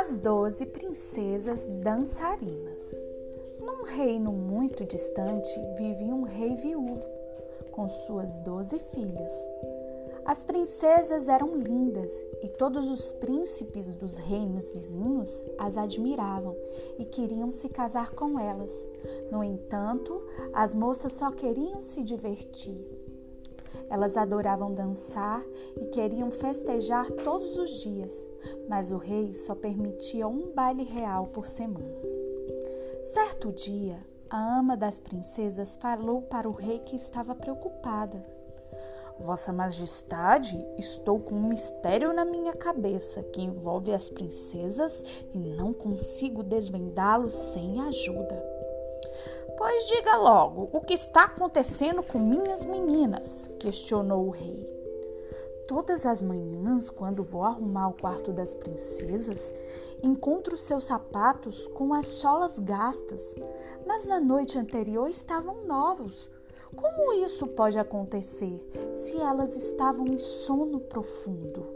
As doze princesas dançarinas. Num reino muito distante vivia um rei viúvo com suas doze filhas. As princesas eram lindas e todos os príncipes dos reinos vizinhos as admiravam e queriam se casar com elas. No entanto, as moças só queriam se divertir elas adoravam dançar e queriam festejar todos os dias, mas o rei só permitia um baile real por semana. Certo dia, a ama das princesas falou para o rei que estava preocupada. Vossa Majestade, estou com um mistério na minha cabeça que envolve as princesas e não consigo desvendá-lo sem ajuda. Pois diga logo, o que está acontecendo com minhas meninas? questionou o rei. Todas as manhãs, quando vou arrumar o quarto das princesas, encontro seus sapatos com as solas gastas, mas na noite anterior estavam novos. Como isso pode acontecer se elas estavam em sono profundo?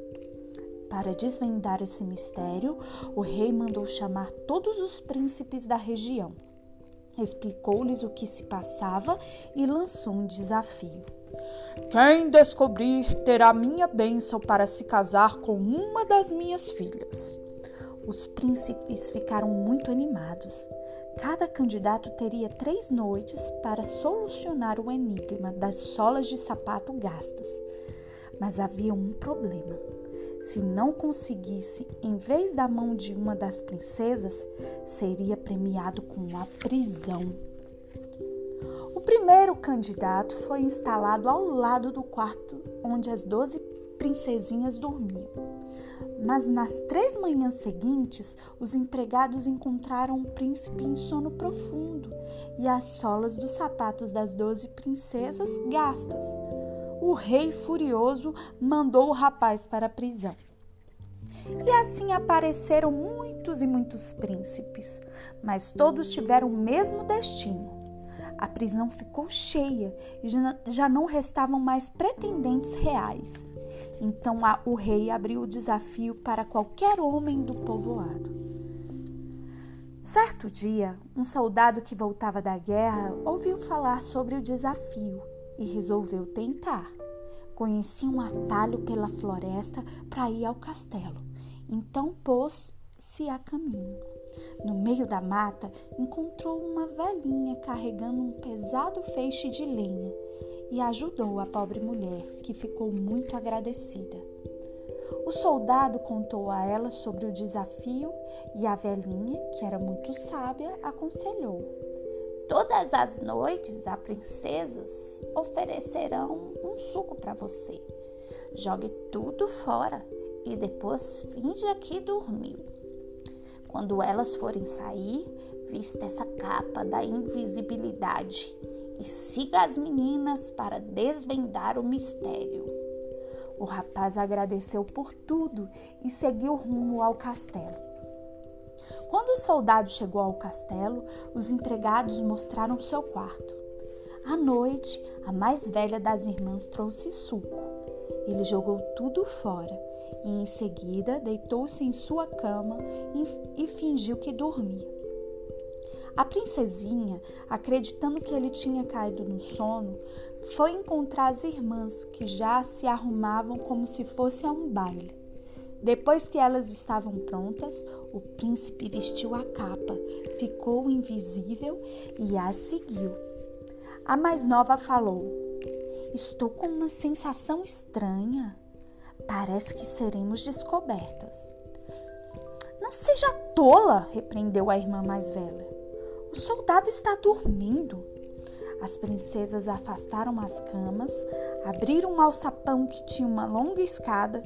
Para desvendar esse mistério, o rei mandou chamar todos os príncipes da região explicou-lhes o que se passava e lançou um desafio. Quem descobrir terá minha bênção para se casar com uma das minhas filhas. Os príncipes ficaram muito animados. Cada candidato teria três noites para solucionar o enigma das solas de sapato gastas. Mas havia um problema. Se não conseguisse, em vez da mão de uma das princesas, seria premiado com a prisão. O primeiro candidato foi instalado ao lado do quarto onde as doze princesinhas dormiam. Mas nas três manhãs seguintes, os empregados encontraram o príncipe em sono profundo e as solas dos sapatos das doze princesas gastas o rei furioso mandou o rapaz para a prisão. E assim apareceram muitos e muitos príncipes, mas todos tiveram o mesmo destino. A prisão ficou cheia e já não restavam mais pretendentes reais. Então o rei abriu o desafio para qualquer homem do povoado. Certo dia, um soldado que voltava da guerra ouviu falar sobre o desafio e resolveu tentar. Conhecia um atalho pela floresta para ir ao castelo, então pôs-se a caminho. No meio da mata, encontrou uma velhinha carregando um pesado feixe de lenha e ajudou a pobre mulher, que ficou muito agradecida. O soldado contou a ela sobre o desafio e a velhinha, que era muito sábia, aconselhou: Todas as noites, as princesas oferecerão um suco para você. Jogue tudo fora e depois finja que dormiu. Quando elas forem sair, vista essa capa da invisibilidade e siga as meninas para desvendar o mistério. O rapaz agradeceu por tudo e seguiu rumo ao castelo. Quando o soldado chegou ao castelo, os empregados mostraram seu quarto. À noite, a mais velha das irmãs trouxe suco. Ele jogou tudo fora e, em seguida, deitou-se em sua cama e, fingiu que dormia. A princesinha, acreditando que ele tinha caído no sono, foi encontrar as irmãs que já se arrumavam como se fosse a um baile. Depois que elas estavam prontas, o príncipe vestiu a capa, ficou invisível e as seguiu. A mais nova falou: Estou com uma sensação estranha. Parece que seremos descobertas. Não seja tola, repreendeu a irmã mais velha. O soldado está dormindo. As princesas afastaram as camas, abriram um alçapão que tinha uma longa escada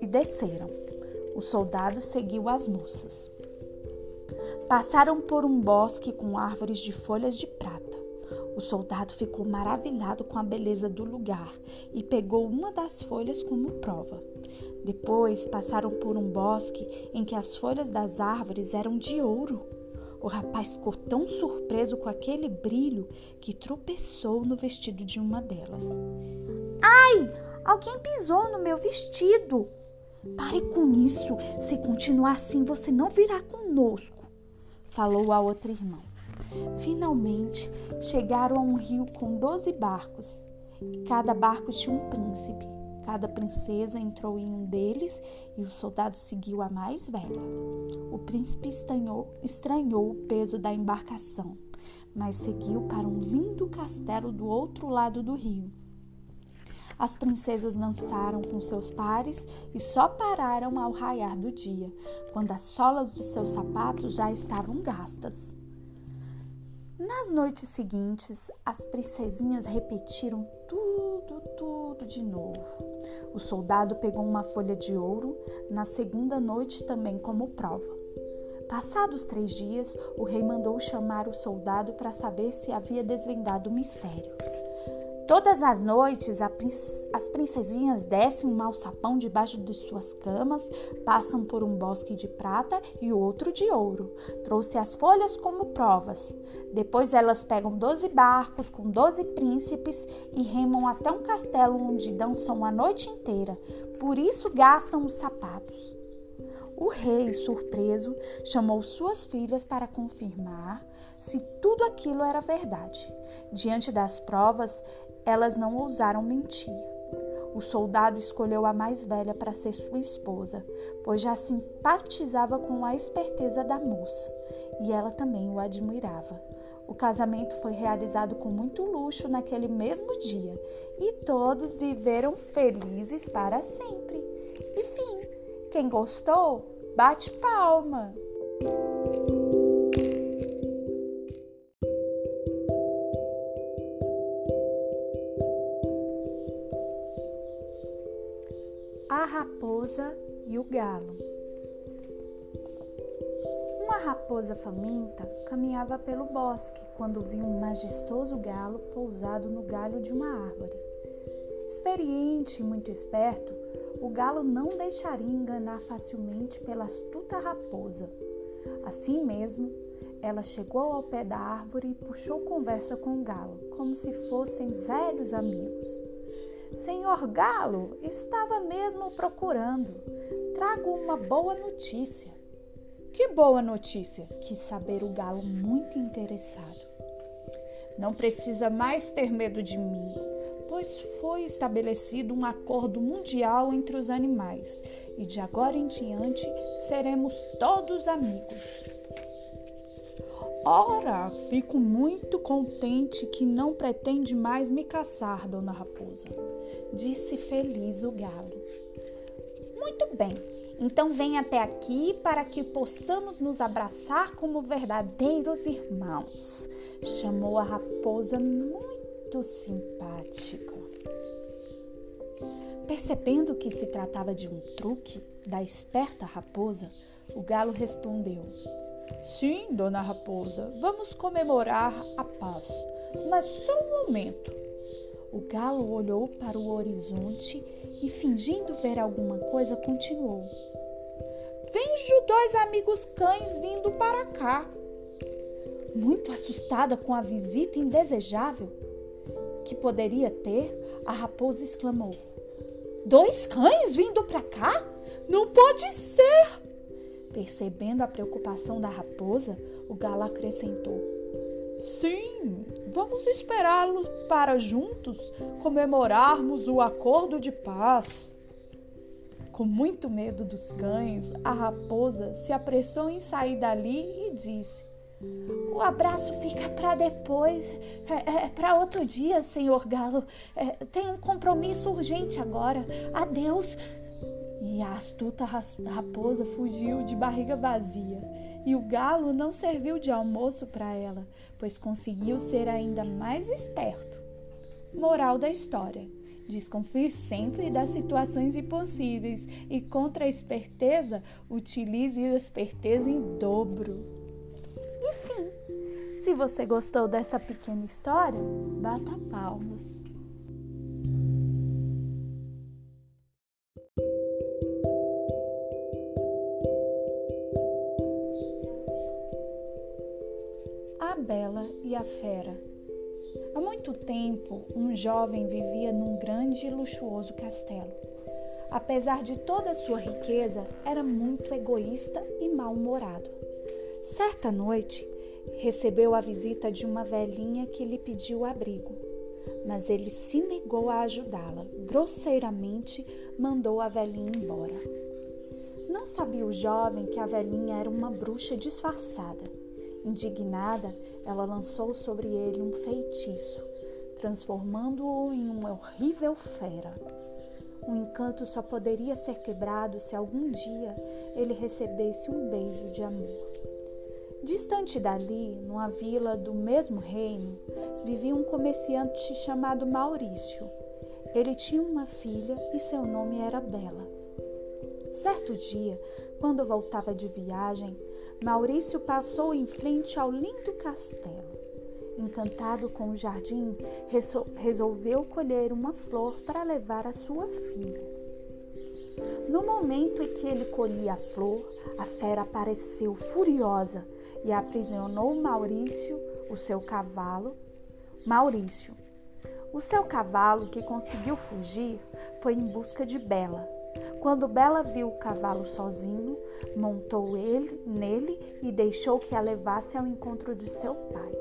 e desceram. O soldado seguiu as moças. Passaram por um bosque com árvores de folhas de prata. O soldado ficou maravilhado com a beleza do lugar e pegou uma das folhas como prova. Depois passaram por um bosque em que as folhas das árvores eram de ouro. O rapaz ficou tão surpreso com aquele brilho que tropeçou no vestido de uma delas. Ai! Alguém pisou no meu vestido! Pare com isso. Se continuar assim, você não virá conosco, falou a outra irmã. Finalmente chegaram a um rio com doze barcos, e cada barco tinha um príncipe. Cada princesa entrou em um deles e o soldado seguiu a mais velha. O príncipe estranhou, estranhou o peso da embarcação, mas seguiu para um lindo castelo do outro lado do rio. As princesas dançaram com seus pares e só pararam ao raiar do dia, quando as solas dos seus sapatos já estavam gastas. Nas noites seguintes, as princesinhas repetiram tudo, tudo de novo. O soldado pegou uma folha de ouro na segunda noite também como prova. Passados três dias, o rei mandou chamar o soldado para saber se havia desvendado o mistério. Todas as noites, as princesinhas descem um alçapão debaixo de suas camas, passam por um bosque de prata e outro de ouro. Trouxe as folhas como provas. Depois elas pegam doze barcos com doze príncipes e remam até um castelo onde dançam a noite inteira. Por isso gastam os sapatos. O rei, surpreso, chamou suas filhas para confirmar se tudo aquilo era verdade. Diante das provas, elas não ousaram mentir. O soldado escolheu a mais velha para ser sua esposa, pois já simpatizava com a esperteza da moça e ela também o admirava. O casamento foi realizado com muito luxo naquele mesmo dia e todos viveram felizes para sempre. E fim. Quem gostou, bate palma. A raposa e o galo. Uma raposa faminta caminhava pelo bosque quando viu um majestoso galo pousado no galho de uma árvore. Experiente e muito esperto, o galo não deixaria enganar facilmente pela astuta raposa. Assim mesmo, ela chegou ao pé da árvore e puxou conversa com o galo, como se fossem velhos amigos. Senhor Galo, estava mesmo procurando. Trago uma boa notícia. Que boa notícia! Quis saber o galo, muito interessado. Não precisa mais ter medo de mim, foi estabelecido um acordo mundial entre os animais e de agora em diante seremos todos amigos. Ora, fico muito contente que não pretende mais me caçar, dona Raposa, disse feliz o galo. Muito bem, então vem até aqui para que possamos nos abraçar como verdadeiros irmãos, chamou a raposa muito simpática. Percebendo que se tratava de um truque da esperta raposa, o galo respondeu: Sim, dona Raposa, vamos comemorar a paz, mas só um momento. O galo olhou para o horizonte e, fingindo ver alguma coisa, continuou. Vejo dois amigos cães vindo para cá. Muito assustada com a visita indesejável que poderia ter, a raposa exclamou: Dois cães vindo para cá? Não pode ser! Percebendo a preocupação da raposa, o galo acrescentou: Sim, vamos esperá-los para juntos comemorarmos o acordo de paz. Com muito medo dos cães, a raposa se apressou em sair dali e disse: O abraço fica para depois, é, é para outro dia, senhor Galo. É, tenho um compromisso urgente agora. Adeus. E a astuta raposa fugiu de barriga vazia. E o galo não serviu de almoço para ela, pois conseguiu ser ainda mais esperto. Moral da história: desconfie sempre das situações impossíveis e, contra a esperteza, utilize a esperteza em dobro. Se você gostou dessa pequena história, bata palmas. A Bela e a Fera. Há muito tempo, um jovem vivia num grande e luxuoso castelo. apesar de toda a sua riqueza, era muito egoísta e mal-humorado. Certa noite, recebeu a visita de uma velhinha que lhe pediu abrigo, mas ele se negou a ajudá-la. Grosseiramente mandou a velhinha embora. Não sabia o jovem que a velhinha era uma bruxa disfarçada. Indignada, ela lançou sobre ele um feitiço, transformando-o em uma horrível fera. O encanto só poderia ser quebrado se algum dia ele recebesse um beijo de amor. Distante dali, numa vila do mesmo reino, vivia um comerciante chamado Maurício. Ele tinha uma filha e seu nome era Bela. Certo dia, quando voltava de viagem, Maurício passou em frente ao lindo castelo. Encantado com o jardim, resolveu colher uma flor para levar à sua filha. No momento em que ele colhia a flor, a fera apareceu furiosa e aprisionou Maurício, o seu cavalo. Maurício, o seu cavalo que conseguiu fugir foi em busca de Bela. Quando Bela viu o cavalo sozinho, montou ele nele e deixou que a levasse ao encontro de seu pai.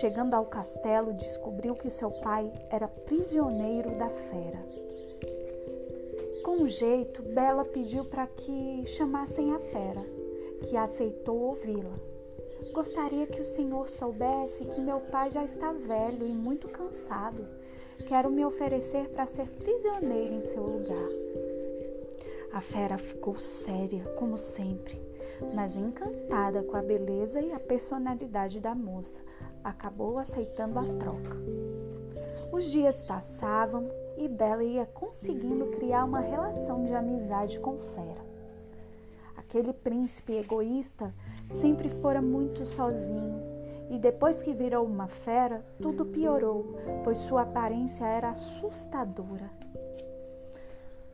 Chegando ao castelo, descobriu que seu pai era prisioneiro da fera. Com um jeito, Bela pediu para que chamassem a fera, que aceitou ouvi-la. Gostaria que o senhor soubesse que meu pai já está velho e muito cansado. Quero me oferecer para ser prisioneiro em seu lugar. A fera ficou séria, como sempre, mas encantada com a beleza e a personalidade da moça, acabou aceitando a troca. Os dias passavam e Bela ia conseguindo criar uma relação de amizade com Fera. Aquele príncipe egoísta sempre fora muito sozinho e depois que virou uma fera, tudo piorou, pois sua aparência era assustadora.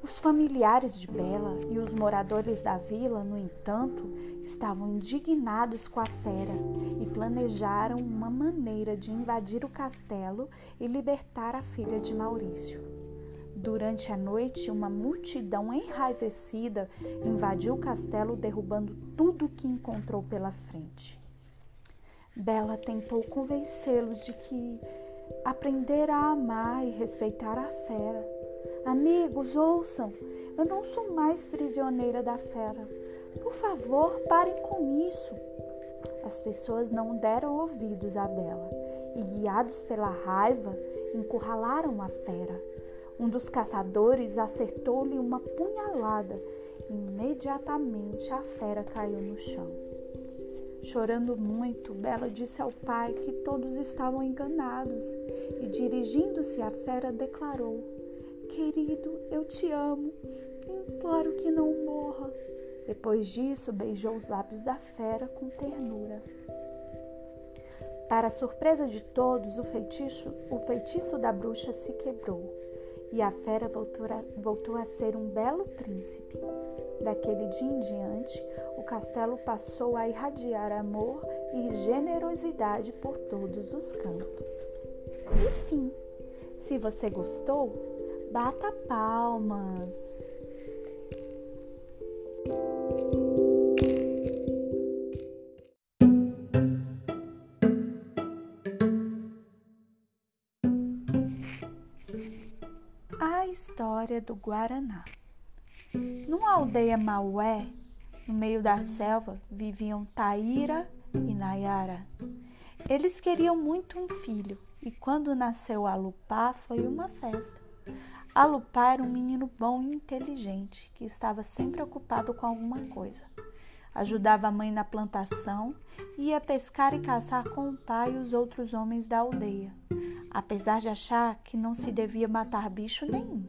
Os familiares de Bela e os moradores da vila, no entanto, estavam indignados com a fera e planejaram uma maneira de invadir o castelo e libertar a filha de Maurício. Durante a noite, uma multidão enraivecida invadiu o castelo, derrubando tudo que encontrou pela frente. Bela tentou convencê-los de que aprender a amar e respeitar a fera. Amigos, ouçam, eu não sou mais prisioneira da fera. Por favor, parem com isso. As pessoas não deram ouvidos a Bela e, guiados pela raiva, encurralaram a fera. Um dos caçadores acertou-lhe uma punhalada. Imediatamente a fera caiu no chão. Chorando muito, Bela disse ao pai que todos estavam enganados e, dirigindo-se à fera, declarou: Querido, eu te amo, imploro que não morra. Depois disso, beijou os lábios da fera com ternura. Para surpresa de todos, o feitiço, o feitiço da bruxa se quebrou e a fera voltou a, voltou a ser um belo príncipe. Daquele dia em diante, o castelo passou a irradiar amor e generosidade por todos os cantos. Enfim, se você gostou, bata palmas. Do Guaraná. Numa aldeia Maué, no meio da selva, viviam Taíra e Nayara. Eles queriam muito um filho e quando nasceu Alupá foi uma festa. Alupá era um menino bom e inteligente que estava sempre ocupado com alguma coisa. Ajudava a mãe na plantação e ia pescar e caçar com o pai e os outros homens da aldeia, apesar de achar que não se devia matar bicho nenhum.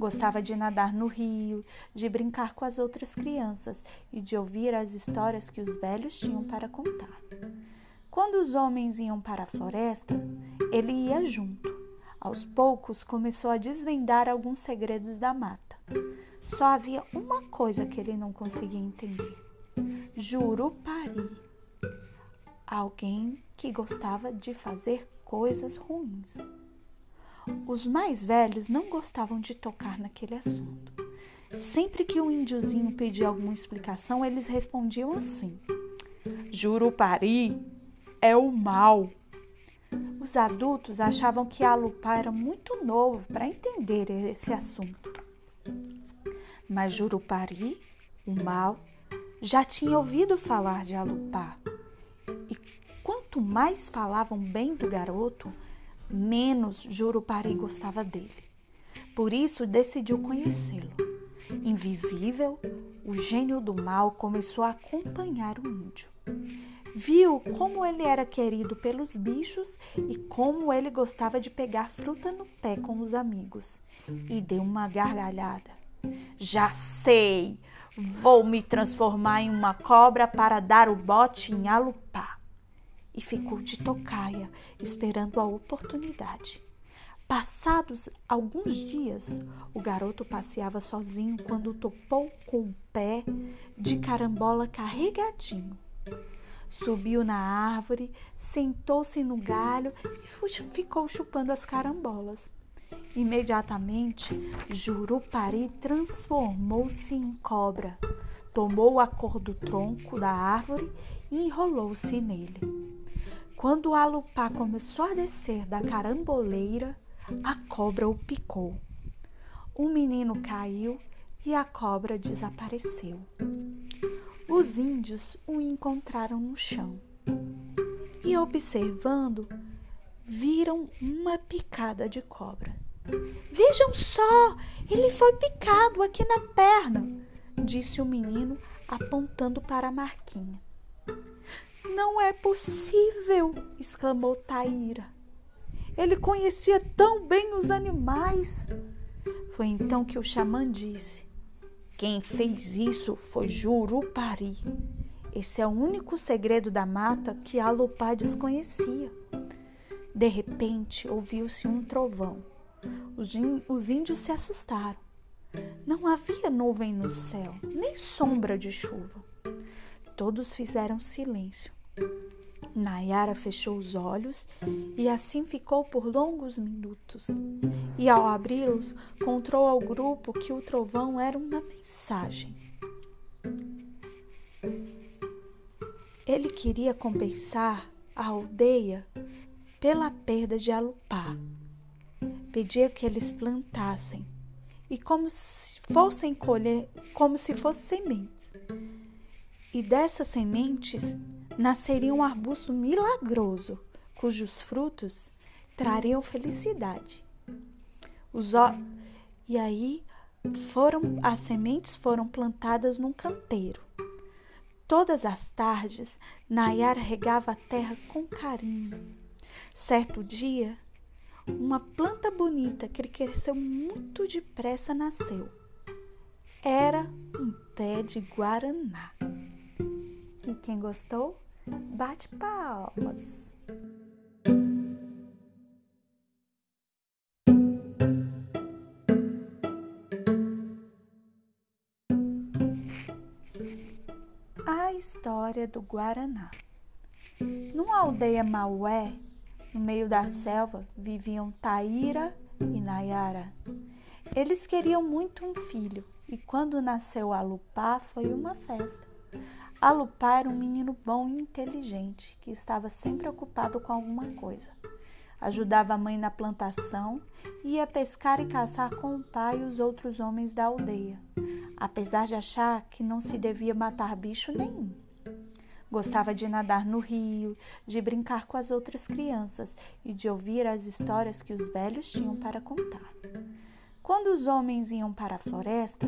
Gostava de nadar no rio, de brincar com as outras crianças e de ouvir as histórias que os velhos tinham para contar. Quando os homens iam para a floresta, ele ia junto. Aos poucos começou a desvendar alguns segredos da mata. Só havia uma coisa que ele não conseguia entender: Jurupari. Alguém que gostava de fazer coisas ruins. Os mais velhos não gostavam de tocar naquele assunto. Sempre que o índiozinho pedia alguma explicação, eles respondiam assim: Jurupari é o mal. Os adultos achavam que Alupá era muito novo para entender esse assunto. Mas Jurupari, o mal, já tinha ouvido falar de Alupá. E quanto mais falavam bem do garoto, menos Jurupari gostava dele. Por isso decidiu conhecê-lo. Invisível, o gênio do mal começou a acompanhar o índio. Viu como ele era querido pelos bichos e como ele gostava de pegar fruta no pé com os amigos. E deu uma gargalhada. Já sei! Vou me transformar em uma cobra para dar o bote em Alupá. E ficou de tocaia, esperando a oportunidade. Passados alguns dias, o garoto passeava sozinho quando topou com o pé de carambola carregadinho. Subiu na árvore, sentou-se no galho e ficou chupando as carambolas. Imediatamente, Jurupari transformou-se em cobra, tomou a cor do tronco da árvore e enrolou-se nele. Quando o alupá começou a descer da caramboleira, a cobra o picou. O menino caiu e a cobra desapareceu. Os índios o encontraram no chão e, observando, viram uma picada de cobra. Vejam só, ele foi picado aqui na perna, disse o menino, apontando para a marquinha. Não é possível, exclamou Taíra. Ele conhecia tão bem os animais. Foi então que o xamã disse: Quem fez isso foi Jurupari. Esse é o único segredo da mata que Alupá desconhecia. De repente, ouviu-se um trovão. Os índios se assustaram. Não havia nuvem no céu, nem sombra de chuva. Todos fizeram silêncio. Nayara fechou os olhos e assim ficou por longos minutos. E ao abri-los, contou ao grupo que o trovão era uma mensagem. Ele queria compensar a aldeia pela perda de Alupá pedia que eles plantassem e como se fossem colher, como se fossem sementes. E dessas sementes nasceria um arbusto milagroso, cujos frutos trariam felicidade. Os e aí foram as sementes foram plantadas num canteiro. Todas as tardes, Nayara regava a terra com carinho. Certo dia, uma planta bonita que cresceu muito depressa nasceu. Era um pé de guaraná. E quem gostou, bate palmas. A história do Guaraná. Numa aldeia Maué, no meio da selva viviam Taíra e Nayara. Eles queriam muito um filho e quando nasceu Alupá foi uma festa. Alupá era um menino bom e inteligente que estava sempre ocupado com alguma coisa. Ajudava a mãe na plantação e ia pescar e caçar com o pai e os outros homens da aldeia, apesar de achar que não se devia matar bicho nenhum. Gostava de nadar no rio, de brincar com as outras crianças e de ouvir as histórias que os velhos tinham para contar. Quando os homens iam para a floresta,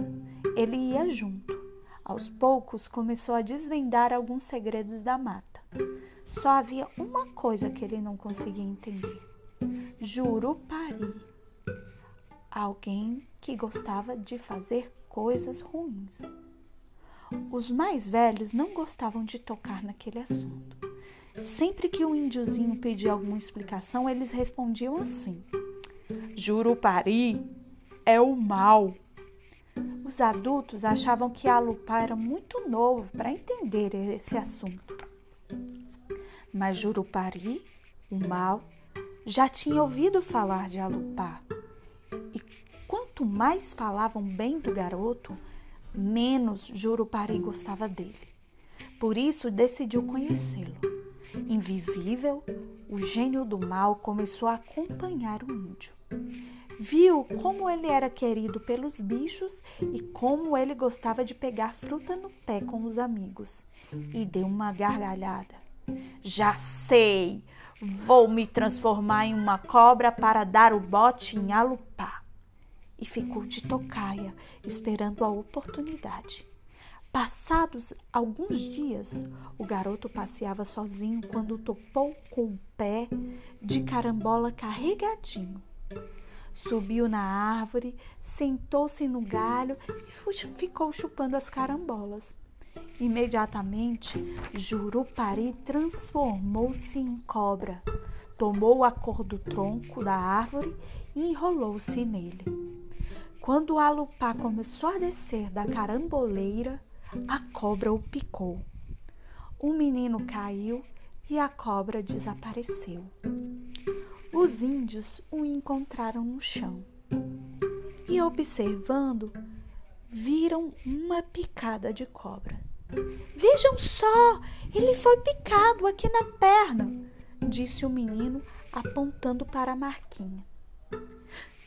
ele ia junto. Aos poucos começou a desvendar alguns segredos da mata. Só havia uma coisa que ele não conseguia entender: Jurupari. Alguém que gostava de fazer coisas ruins. Os mais velhos não gostavam de tocar naquele assunto. Sempre que o índiozinho pedia alguma explicação, eles respondiam assim: Jurupari é o mal. Os adultos achavam que Alupá era muito novo para entender esse assunto. Mas Jurupari, o mal, já tinha ouvido falar de Alupá. E quanto mais falavam bem do garoto, menos Jurupari gostava dele. Por isso decidiu conhecê-lo. Invisível, o gênio do mal começou a acompanhar o índio. Viu como ele era querido pelos bichos e como ele gostava de pegar fruta no pé com os amigos. E deu uma gargalhada. Já sei! Vou me transformar em uma cobra para dar o bote em Alupá. E ficou de tocaia, esperando a oportunidade. Passados alguns dias, o garoto passeava sozinho quando topou com o pé de carambola carregadinho. Subiu na árvore, sentou-se no galho e ficou chupando as carambolas. Imediatamente, Jurupari transformou-se em cobra, tomou a cor do tronco da árvore e enrolou-se nele. Quando o alupá começou a descer da caramboleira, a cobra o picou. O menino caiu e a cobra desapareceu. Os índios o encontraram no chão e, observando, viram uma picada de cobra. Vejam só, ele foi picado aqui na perna, disse o menino, apontando para a marquinha.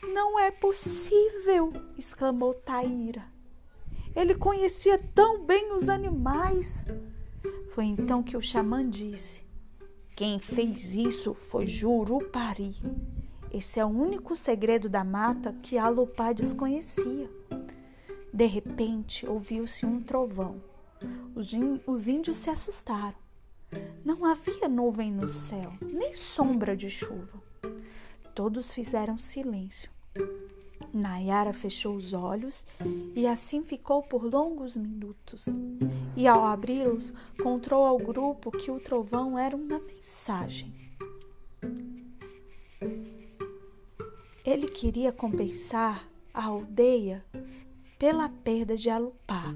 Não é possível! exclamou Taíra. Ele conhecia tão bem os animais. Foi então que o xamã disse: Quem fez isso foi Jurupari. Esse é o único segredo da mata que Alupá desconhecia. De repente, ouviu-se um trovão. Os, os índios se assustaram. Não havia nuvem no céu, nem sombra de chuva. Todos fizeram silêncio. Nayara fechou os olhos e assim ficou por longos minutos. E ao abri-los, contou ao grupo que o trovão era uma mensagem. Ele queria compensar a aldeia pela perda de Alupá.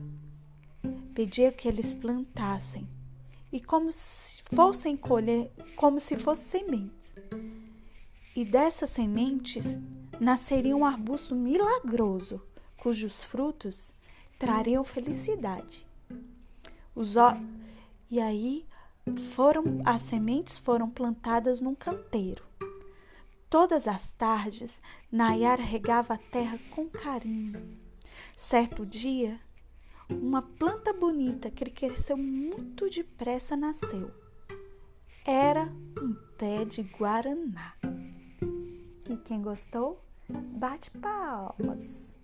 Pedia que eles plantassem e como se fossem colher, como se fossem sementes. E dessas sementes nasceria um arbusto milagroso, cujos frutos trariam felicidade. Os. E aí foram as sementes foram plantadas num canteiro. Todas as tardes, Nayara regava a terra com carinho. Certo dia, uma planta bonita que cresceu muito depressa nasceu. Era um pé de guaraná. E quem gostou? Bate palmas!